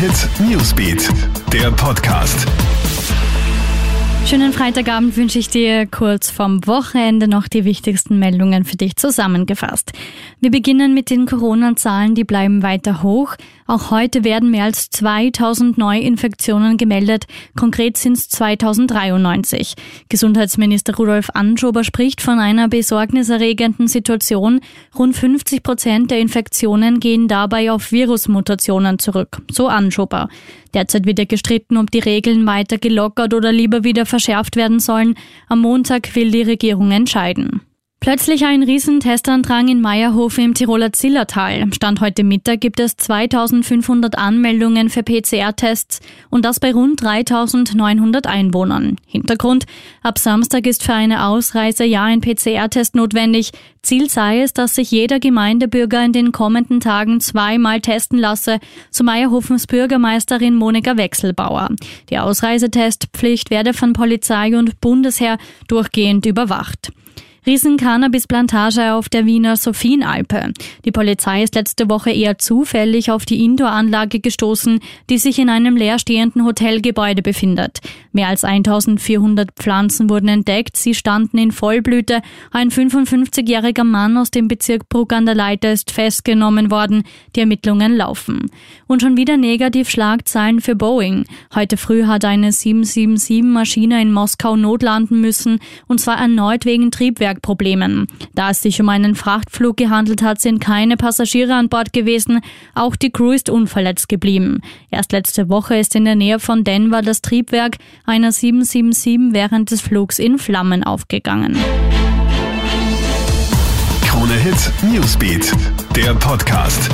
Hit Newsbeat, der Podcast. Schönen Freitagabend wünsche ich dir kurz vom Wochenende noch die wichtigsten Meldungen für dich zusammengefasst. Wir beginnen mit den Corona-Zahlen, die bleiben weiter hoch. Auch heute werden mehr als 2000 Neuinfektionen gemeldet. Konkret sind es 2093. Gesundheitsminister Rudolf Anschober spricht von einer besorgniserregenden Situation. Rund 50 Prozent der Infektionen gehen dabei auf Virusmutationen zurück. So Anschober. Derzeit wird ja gestritten, ob die Regeln weiter gelockert oder lieber wieder verschärft werden sollen. Am Montag will die Regierung entscheiden. Plötzlich ein Riesentestandrang in Meierhofe im Tiroler Zillertal. Stand heute Mittag gibt es 2500 Anmeldungen für PCR-Tests und das bei rund 3900 Einwohnern. Hintergrund, ab Samstag ist für eine Ausreise ja ein PCR-Test notwendig. Ziel sei es, dass sich jeder Gemeindebürger in den kommenden Tagen zweimal testen lasse, so Meierhofens Bürgermeisterin Monika Wechselbauer. Die Ausreisetestpflicht werde von Polizei und Bundesheer durchgehend überwacht. Riesen-Cannabis-Plantage auf der Wiener Sophienalpe. Die Polizei ist letzte Woche eher zufällig auf die Indoor-Anlage gestoßen, die sich in einem leerstehenden Hotelgebäude befindet. Mehr als 1400 Pflanzen wurden entdeckt, sie standen in Vollblüte. Ein 55-jähriger Mann aus dem Bezirk Bruck an der Leiter ist festgenommen worden. Die Ermittlungen laufen. Und schon wieder negativ Schlagzeilen für Boeing. Heute früh hat eine 777-Maschine in Moskau notlanden müssen, und zwar erneut wegen Triebwerk Triebwerkproblemen. Da es sich um einen Frachtflug gehandelt hat, sind keine Passagiere an Bord gewesen. Auch die Crew ist unverletzt geblieben. Erst letzte Woche ist in der Nähe von Denver das Triebwerk einer 777 während des Flugs in Flammen aufgegangen. Krone Hit Newsbeat, der Podcast.